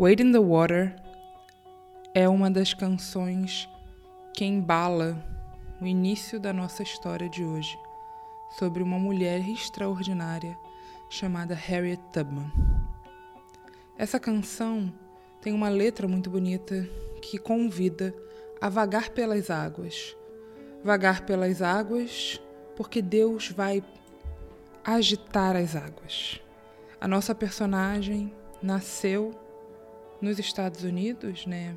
Wade in the Water é uma das canções que embala o início da nossa história de hoje, sobre uma mulher extraordinária chamada Harriet Tubman. Essa canção tem uma letra muito bonita que convida a vagar pelas águas. Vagar pelas águas porque Deus vai agitar as águas. A nossa personagem nasceu nos Estados Unidos, né?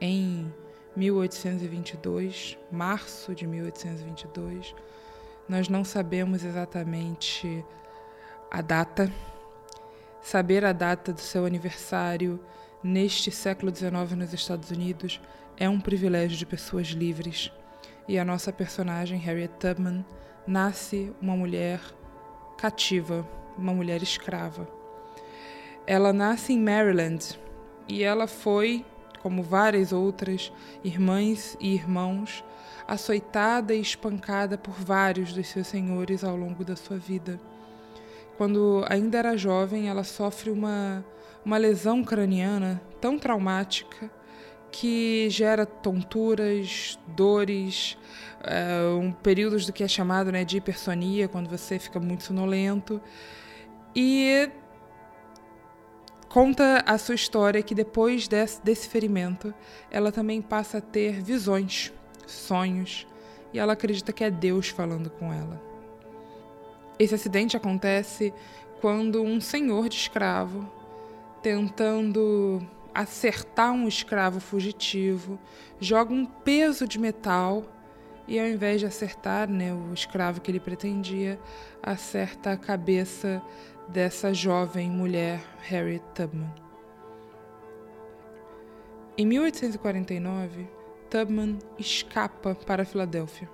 Em 1822, março de 1822. Nós não sabemos exatamente a data. Saber a data do seu aniversário neste século XIX nos Estados Unidos é um privilégio de pessoas livres. E a nossa personagem, Harriet Tubman, nasce uma mulher cativa, uma mulher escrava. Ela nasce em Maryland e ela foi, como várias outras irmãs e irmãos, açoitada e espancada por vários dos seus senhores ao longo da sua vida. Quando ainda era jovem, ela sofre uma, uma lesão craniana tão traumática que gera tonturas, dores, é, um períodos do que é chamado né, de hipersonia, quando você fica muito sonolento. E conta a sua história que depois desse, desse ferimento, ela também passa a ter visões, sonhos, e ela acredita que é Deus falando com ela. Esse acidente acontece quando um senhor de escravo, tentando acertar um escravo fugitivo, joga um peso de metal e ao invés de acertar né, o escravo que ele pretendia, acerta a cabeça dessa jovem mulher, Harriet Tubman. Em 1849, Tubman escapa para a Filadélfia.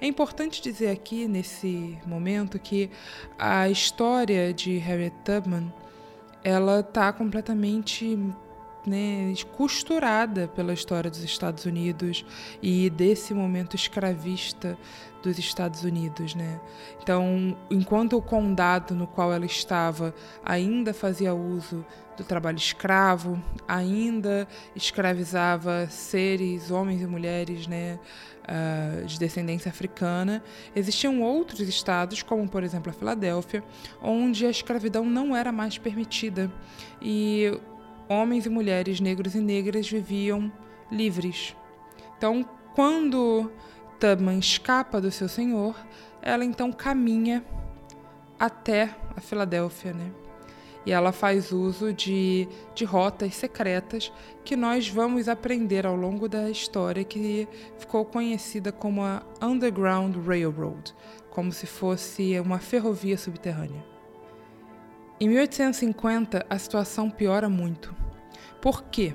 É importante dizer aqui, nesse momento, que a história de Harriet Tubman ela está completamente né, costurada pela história dos Estados Unidos e desse momento escravista dos Estados Unidos, né? Então, enquanto o condado no qual ela estava ainda fazia uso do trabalho escravo, ainda escravizava seres, homens e mulheres, né, uh, de descendência africana, existiam outros estados, como por exemplo a Filadélfia, onde a escravidão não era mais permitida e homens e mulheres negros e negras viviam livres. Então, quando Tubman escapa do seu senhor, ela então caminha até a Filadélfia, né? E ela faz uso de, de rotas secretas que nós vamos aprender ao longo da história, que ficou conhecida como a Underground Railroad, como se fosse uma ferrovia subterrânea. Em 1850, a situação piora muito. Por quê?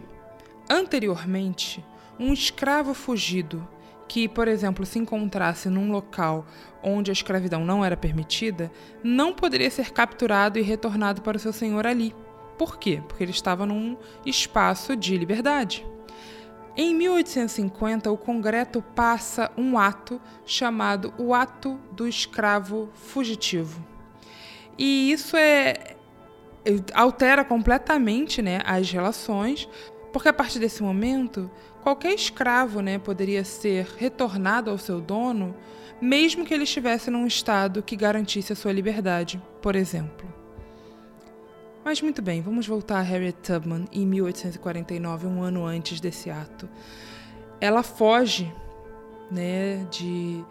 Anteriormente, um escravo fugido que, por exemplo, se encontrasse num local onde a escravidão não era permitida, não poderia ser capturado e retornado para o seu senhor ali. Por quê? Porque ele estava num espaço de liberdade. Em 1850, o Congresso passa um ato chamado o Ato do Escravo Fugitivo. E isso é altera completamente, né, as relações, porque a partir desse momento qualquer escravo né, poderia ser retornado ao seu dono, mesmo que ele estivesse num estado que garantisse a sua liberdade, por exemplo. Mas muito bem, vamos voltar a Harriet Tubman em 1849, um ano antes desse ato. ela foge, né, de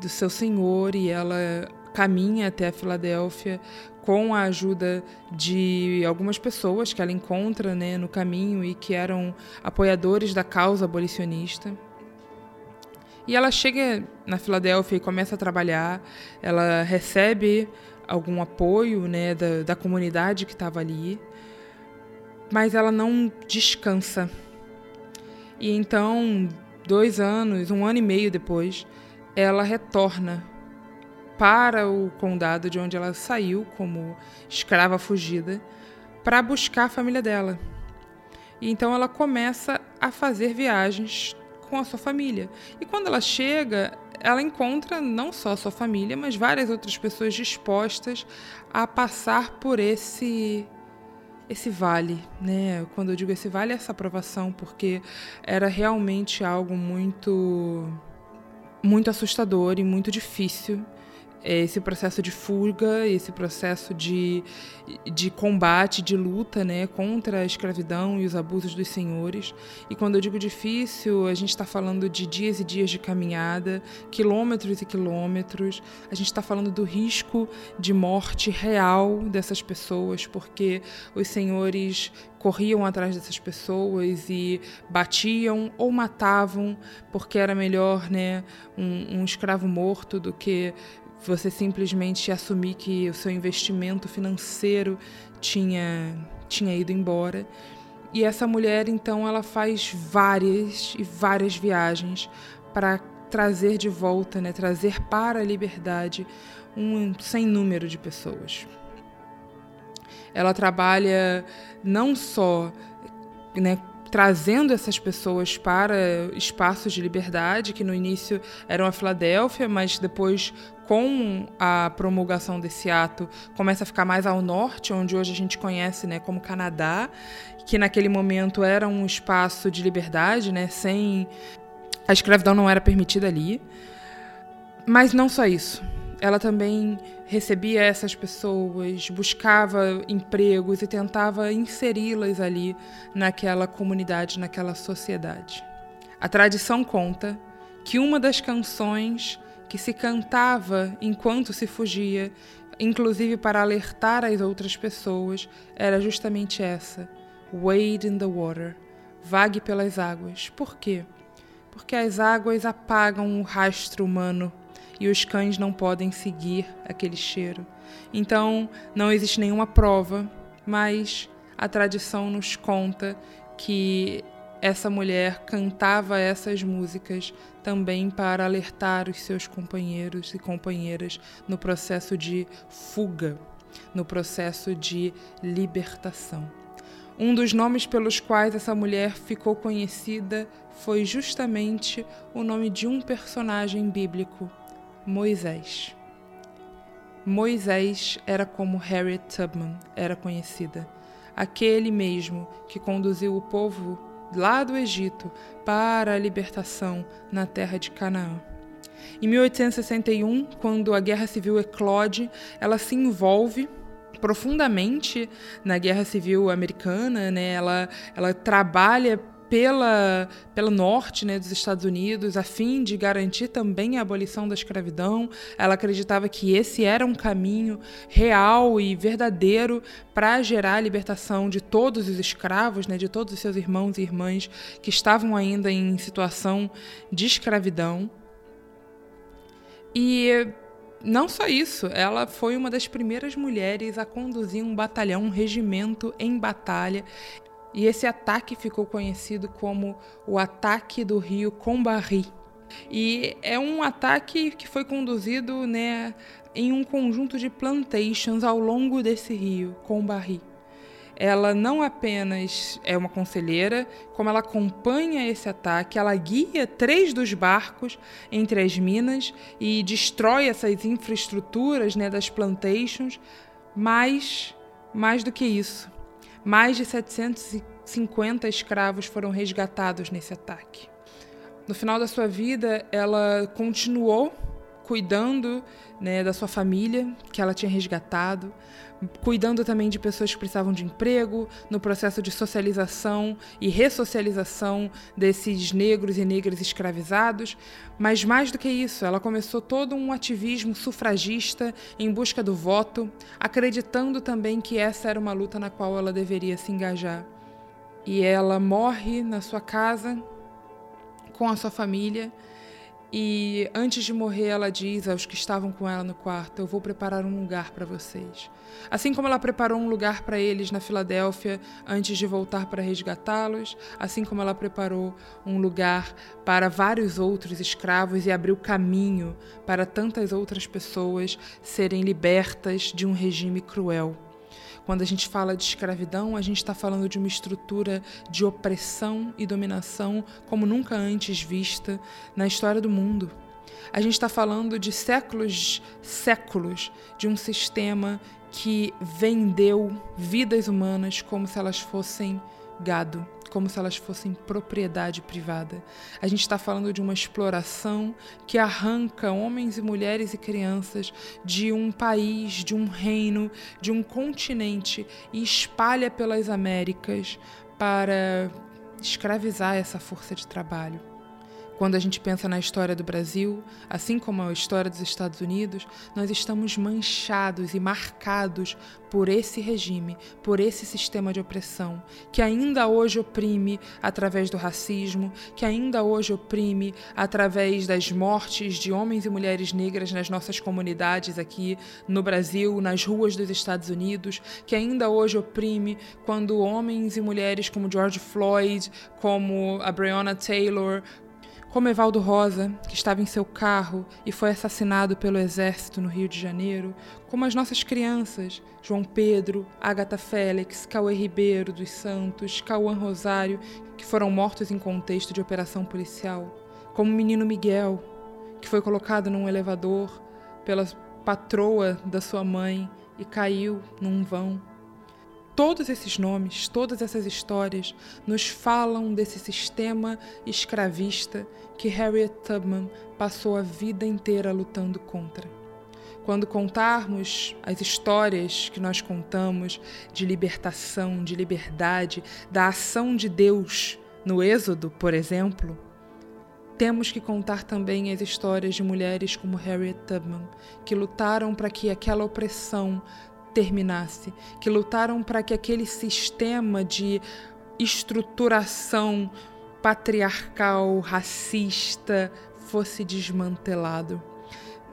do seu senhor e ela caminha até a Filadélfia com a ajuda de algumas pessoas que ela encontra né, no caminho e que eram apoiadores da causa abolicionista. E ela chega na Filadélfia e começa a trabalhar, ela recebe algum apoio né, da, da comunidade que estava ali, mas ela não descansa. E então, dois anos, um ano e meio depois, ela retorna para o condado de onde ela saiu como escrava fugida para buscar a família dela. E então ela começa a fazer viagens com a sua família. E quando ela chega, ela encontra não só a sua família, mas várias outras pessoas dispostas a passar por esse esse vale, né? Quando eu digo esse vale, é essa aprovação, porque era realmente algo muito muito assustador e muito difícil esse processo de fuga, esse processo de, de combate, de luta né, contra a escravidão e os abusos dos senhores. E quando eu digo difícil, a gente está falando de dias e dias de caminhada, quilômetros e quilômetros, a gente está falando do risco de morte real dessas pessoas, porque os senhores corriam atrás dessas pessoas e batiam ou matavam, porque era melhor né, um, um escravo morto do que você simplesmente assumir que o seu investimento financeiro tinha, tinha ido embora. E essa mulher, então, ela faz várias e várias viagens para trazer de volta, né, trazer para a liberdade um sem número de pessoas. Ela trabalha não só né, trazendo essas pessoas para espaços de liberdade, que no início eram a Filadélfia, mas depois, com a promulgação desse ato, começa a ficar mais ao norte, onde hoje a gente conhece né, como Canadá, que naquele momento era um espaço de liberdade, né, sem. A escravidão não era permitida ali. Mas não só isso ela também recebia essas pessoas, buscava empregos e tentava inseri-las ali naquela comunidade, naquela sociedade. A tradição conta que uma das canções que se cantava enquanto se fugia, inclusive para alertar as outras pessoas, era justamente essa: Wade in the water, vague pelas águas. Por quê? Porque as águas apagam o rastro humano e os cães não podem seguir aquele cheiro. Então, não existe nenhuma prova, mas a tradição nos conta que essa mulher cantava essas músicas também para alertar os seus companheiros e companheiras no processo de fuga, no processo de libertação. Um dos nomes pelos quais essa mulher ficou conhecida foi justamente o nome de um personagem bíblico, Moisés. Moisés era como Harriet Tubman era conhecida, aquele mesmo que conduziu o povo lá do Egito para a libertação na terra de Canaã. Em 1861, quando a Guerra Civil eclode, ela se envolve profundamente na Guerra Civil Americana, né? Ela, ela trabalha pela, pelo norte né, dos Estados Unidos, a fim de garantir também a abolição da escravidão. Ela acreditava que esse era um caminho real e verdadeiro para gerar a libertação de todos os escravos, né, de todos os seus irmãos e irmãs que estavam ainda em situação de escravidão. E não só isso, ela foi uma das primeiras mulheres a conduzir um batalhão, um regimento em batalha e esse ataque ficou conhecido como o ataque do rio Combari. E é um ataque que foi conduzido né, em um conjunto de plantations ao longo desse rio, Combari. Ela não apenas é uma conselheira, como ela acompanha esse ataque, ela guia três dos barcos entre as minas e destrói essas infraestruturas né, das plantations, mas mais do que isso, mais de 750 escravos foram resgatados nesse ataque. No final da sua vida, ela continuou cuidando né, da sua família, que ela tinha resgatado, cuidando também de pessoas que precisavam de emprego, no processo de socialização e ressocialização desses negros e negras escravizados. Mas mais do que isso, ela começou todo um ativismo sufragista em busca do voto, acreditando também que essa era uma luta na qual ela deveria se engajar. E ela morre na sua casa com a sua família e antes de morrer, ela diz aos que estavam com ela no quarto: Eu vou preparar um lugar para vocês. Assim como ela preparou um lugar para eles na Filadélfia antes de voltar para resgatá-los, assim como ela preparou um lugar para vários outros escravos e abriu caminho para tantas outras pessoas serem libertas de um regime cruel. Quando a gente fala de escravidão, a gente está falando de uma estrutura de opressão e dominação como nunca antes vista na história do mundo. A gente está falando de séculos, séculos de um sistema que vendeu vidas humanas como se elas fossem gado como se elas fossem propriedade privada. A gente está falando de uma exploração que arranca homens e mulheres e crianças de um país, de um reino, de um continente e espalha pelas Américas para escravizar essa força de trabalho. Quando a gente pensa na história do Brasil, assim como a história dos Estados Unidos, nós estamos manchados e marcados por esse regime, por esse sistema de opressão, que ainda hoje oprime através do racismo, que ainda hoje oprime através das mortes de homens e mulheres negras nas nossas comunidades aqui no Brasil, nas ruas dos Estados Unidos, que ainda hoje oprime quando homens e mulheres como George Floyd, como a Breonna Taylor, como Evaldo Rosa, que estava em seu carro e foi assassinado pelo exército no Rio de Janeiro, como as nossas crianças, João Pedro, Agatha Félix, Cauê Ribeiro dos Santos, Cauã Rosário, que foram mortos em contexto de operação policial, como o menino Miguel, que foi colocado num elevador pela patroa da sua mãe e caiu num vão Todos esses nomes, todas essas histórias nos falam desse sistema escravista que Harriet Tubman passou a vida inteira lutando contra. Quando contarmos as histórias que nós contamos de libertação, de liberdade, da ação de Deus no Êxodo, por exemplo, temos que contar também as histórias de mulheres como Harriet Tubman, que lutaram para que aquela opressão terminasse, que lutaram para que aquele sistema de estruturação patriarcal, racista, fosse desmantelado.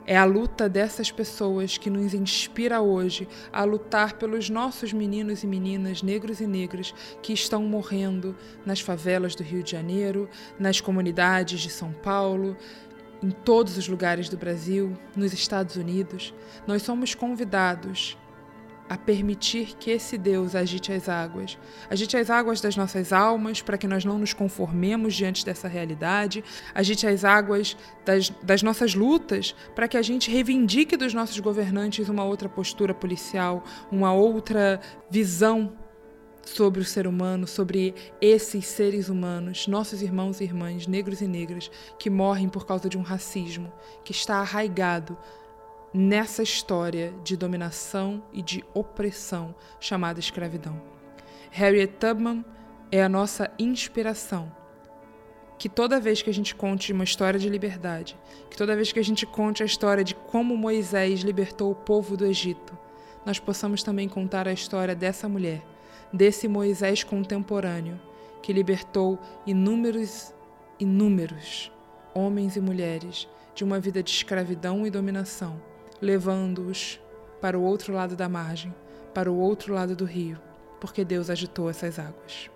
É a luta dessas pessoas que nos inspira hoje a lutar pelos nossos meninos e meninas, negros e negras, que estão morrendo nas favelas do Rio de Janeiro, nas comunidades de São Paulo, em todos os lugares do Brasil, nos Estados Unidos. Nós somos convidados a permitir que esse Deus agite as águas. Agite as águas das nossas almas para que nós não nos conformemos diante dessa realidade. Agite as águas das, das nossas lutas para que a gente reivindique dos nossos governantes uma outra postura policial, uma outra visão sobre o ser humano, sobre esses seres humanos, nossos irmãos e irmãs, negros e negras, que morrem por causa de um racismo que está arraigado nessa história de dominação e de opressão chamada escravidão. Harriet Tubman é a nossa inspiração. Que toda vez que a gente conte uma história de liberdade, que toda vez que a gente conte a história de como Moisés libertou o povo do Egito, nós possamos também contar a história dessa mulher, desse Moisés contemporâneo, que libertou inúmeros, inúmeros homens e mulheres de uma vida de escravidão e dominação levando-os para o outro lado da margem, para o outro lado do rio, porque Deus agitou essas águas.